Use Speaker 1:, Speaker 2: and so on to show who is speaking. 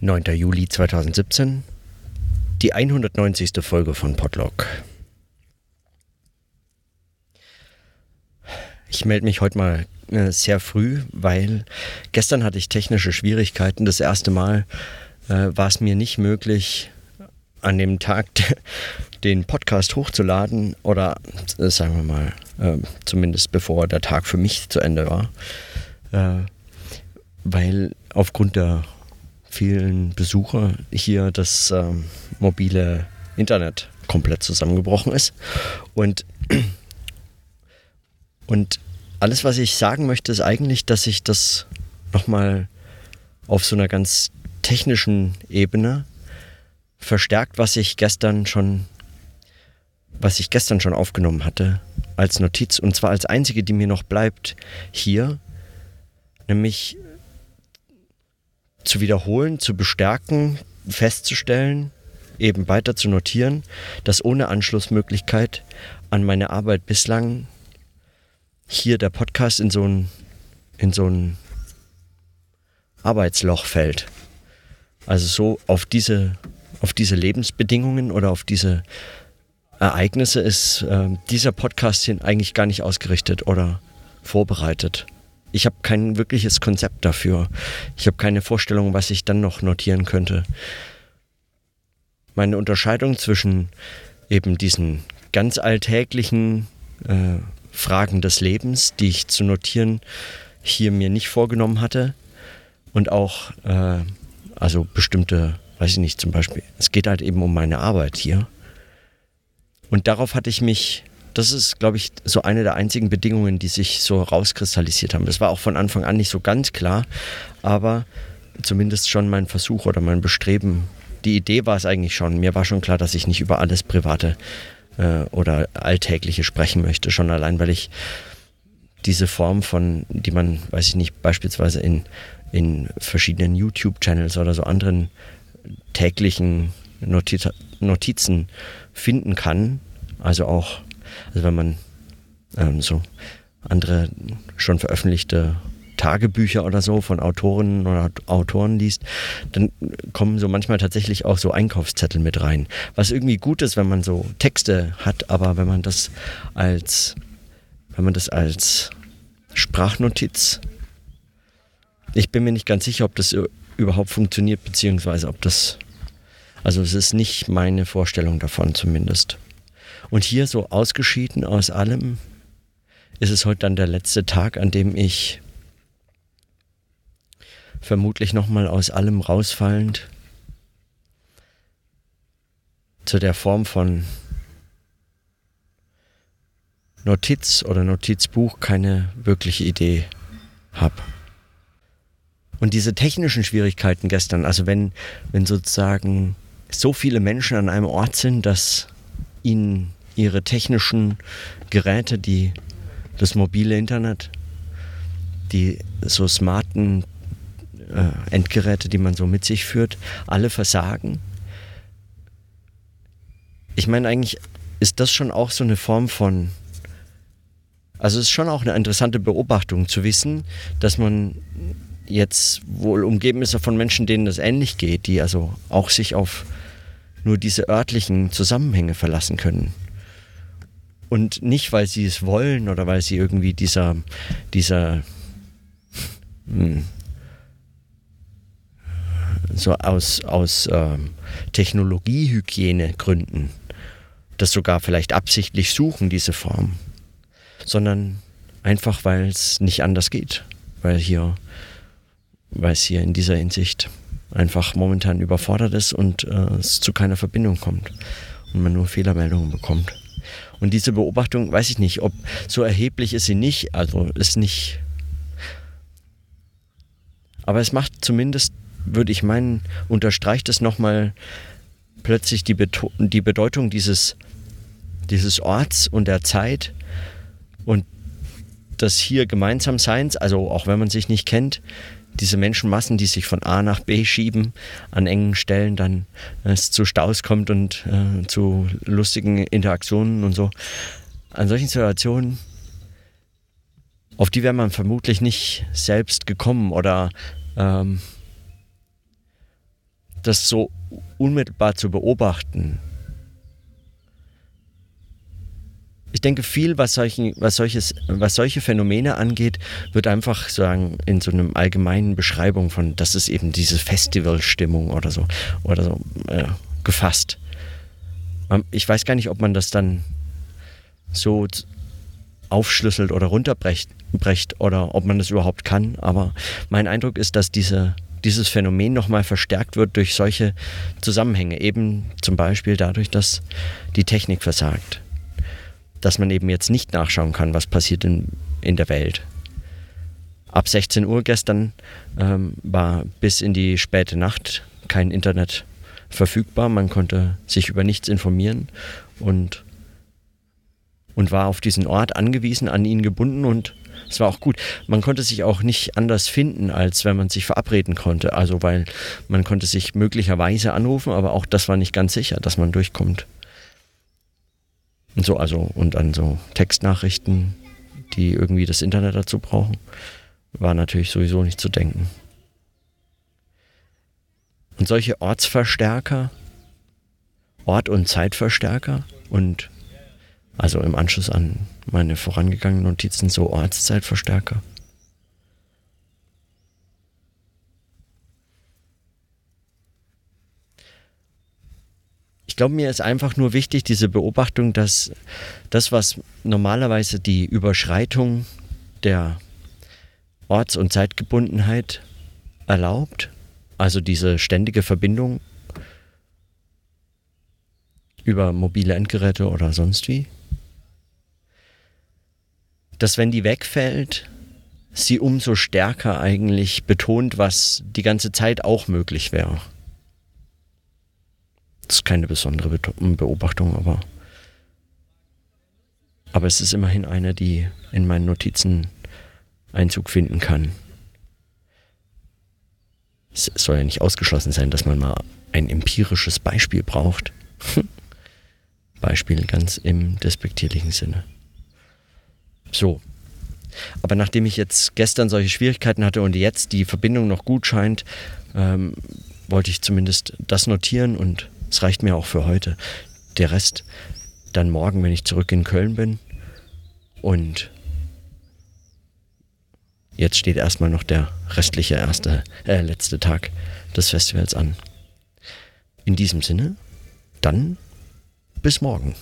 Speaker 1: 9. Juli 2017, die 190. Folge von Podlog. Ich melde mich heute mal äh, sehr früh, weil gestern hatte ich technische Schwierigkeiten. Das erste Mal äh, war es mir nicht möglich, an dem Tag den Podcast hochzuladen oder äh, sagen wir mal, äh, zumindest bevor der Tag für mich zu Ende war, äh, weil aufgrund der vielen Besucher hier das ähm, mobile Internet komplett zusammengebrochen ist. Und, und alles, was ich sagen möchte, ist eigentlich, dass ich das nochmal auf so einer ganz technischen Ebene verstärkt, was ich gestern schon, was ich gestern schon aufgenommen hatte als Notiz und zwar als einzige, die mir noch bleibt hier, nämlich zu wiederholen, zu bestärken, festzustellen, eben weiter zu notieren, dass ohne Anschlussmöglichkeit an meine Arbeit bislang hier der Podcast in so ein, in so ein Arbeitsloch fällt. Also so auf diese, auf diese Lebensbedingungen oder auf diese Ereignisse ist äh, dieser Podcast hier eigentlich gar nicht ausgerichtet oder vorbereitet. Ich habe kein wirkliches Konzept dafür. Ich habe keine Vorstellung, was ich dann noch notieren könnte. Meine Unterscheidung zwischen eben diesen ganz alltäglichen äh, Fragen des Lebens, die ich zu notieren hier mir nicht vorgenommen hatte, und auch äh, also bestimmte, weiß ich nicht, zum Beispiel, es geht halt eben um meine Arbeit hier. Und darauf hatte ich mich das ist, glaube ich, so eine der einzigen Bedingungen, die sich so rauskristallisiert haben. Das war auch von Anfang an nicht so ganz klar, aber zumindest schon mein Versuch oder mein Bestreben. Die Idee war es eigentlich schon. Mir war schon klar, dass ich nicht über alles Private äh, oder Alltägliche sprechen möchte. Schon allein, weil ich diese Form von, die man, weiß ich nicht, beispielsweise in, in verschiedenen YouTube-Channels oder so anderen täglichen Notiz Notizen finden kann, also auch also wenn man ähm, so andere schon veröffentlichte Tagebücher oder so von Autorinnen oder Autoren liest, dann kommen so manchmal tatsächlich auch so Einkaufszettel mit rein. Was irgendwie gut ist, wenn man so Texte hat, aber wenn man das als, wenn man das als Sprachnotiz, ich bin mir nicht ganz sicher, ob das überhaupt funktioniert, beziehungsweise ob das, also es ist nicht meine Vorstellung davon zumindest. Und hier so ausgeschieden aus allem ist es heute dann der letzte Tag, an dem ich vermutlich nochmal aus allem rausfallend zu der Form von Notiz oder Notizbuch keine wirkliche Idee habe. Und diese technischen Schwierigkeiten gestern, also wenn, wenn sozusagen so viele Menschen an einem Ort sind, dass ihnen ihre technischen Geräte, die das mobile Internet, die so smarten äh, Endgeräte, die man so mit sich führt, alle versagen. Ich meine, eigentlich ist das schon auch so eine Form von, also es ist schon auch eine interessante Beobachtung zu wissen, dass man jetzt wohl umgeben ist von Menschen, denen das ähnlich geht, die also auch sich auf nur diese örtlichen Zusammenhänge verlassen können. Und nicht, weil sie es wollen oder weil sie irgendwie dieser, dieser hm, so aus, aus ähm, Technologiehygiene das sogar vielleicht absichtlich suchen, diese Form, sondern einfach, weil es nicht anders geht, weil hier, weil es hier in dieser Hinsicht einfach momentan überfordert ist und äh, es zu keiner Verbindung kommt und man nur Fehlermeldungen bekommt. Und diese Beobachtung, weiß ich nicht, ob so erheblich ist sie nicht, also ist nicht. Aber es macht zumindest, würde ich meinen, unterstreicht es nochmal plötzlich die, Beto die Bedeutung dieses, dieses Orts und der Zeit und des hier Gemeinsamseins, also auch wenn man sich nicht kennt, diese Menschenmassen, die sich von A nach B schieben, an engen Stellen dann äh, es zu Staus kommt und äh, zu lustigen Interaktionen und so. An solchen Situationen, auf die wäre man vermutlich nicht selbst gekommen oder ähm, das so unmittelbar zu beobachten. Ich denke, viel, was, solchen, was, solches, was solche Phänomene angeht, wird einfach sagen in so einem allgemeinen Beschreibung von, das ist eben diese Festivalstimmung oder so, oder so äh, gefasst. Ähm, ich weiß gar nicht, ob man das dann so aufschlüsselt oder runterbrecht oder ob man das überhaupt kann. Aber mein Eindruck ist, dass diese, dieses Phänomen nochmal verstärkt wird durch solche Zusammenhänge. Eben zum Beispiel dadurch, dass die Technik versagt. Dass man eben jetzt nicht nachschauen kann, was passiert in, in der Welt. Ab 16 Uhr gestern ähm, war bis in die späte Nacht kein Internet verfügbar. Man konnte sich über nichts informieren und und war auf diesen Ort angewiesen, an ihn gebunden und es war auch gut. Man konnte sich auch nicht anders finden, als wenn man sich verabreden konnte. Also weil man konnte sich möglicherweise anrufen, aber auch das war nicht ganz sicher, dass man durchkommt. Und so, also, und an so Textnachrichten, die irgendwie das Internet dazu brauchen, war natürlich sowieso nicht zu denken. Und solche Ortsverstärker, Ort- und Zeitverstärker und also im Anschluss an meine vorangegangenen Notizen so Ortszeitverstärker. Ich glaube, mir ist einfach nur wichtig diese Beobachtung, dass das, was normalerweise die Überschreitung der Orts- und Zeitgebundenheit erlaubt, also diese ständige Verbindung über mobile Endgeräte oder sonst wie, dass wenn die wegfällt, sie umso stärker eigentlich betont, was die ganze Zeit auch möglich wäre. Das ist keine besondere Beobachtung, aber, aber es ist immerhin eine, die in meinen Notizen Einzug finden kann. Es soll ja nicht ausgeschlossen sein, dass man mal ein empirisches Beispiel braucht. Beispiel ganz im despektierlichen Sinne. So. Aber nachdem ich jetzt gestern solche Schwierigkeiten hatte und jetzt die Verbindung noch gut scheint, ähm, wollte ich zumindest das notieren und es reicht mir auch für heute. Der Rest dann morgen, wenn ich zurück in Köln bin. Und jetzt steht erstmal noch der restliche erste, äh, letzte Tag des Festivals an. In diesem Sinne, dann bis morgen.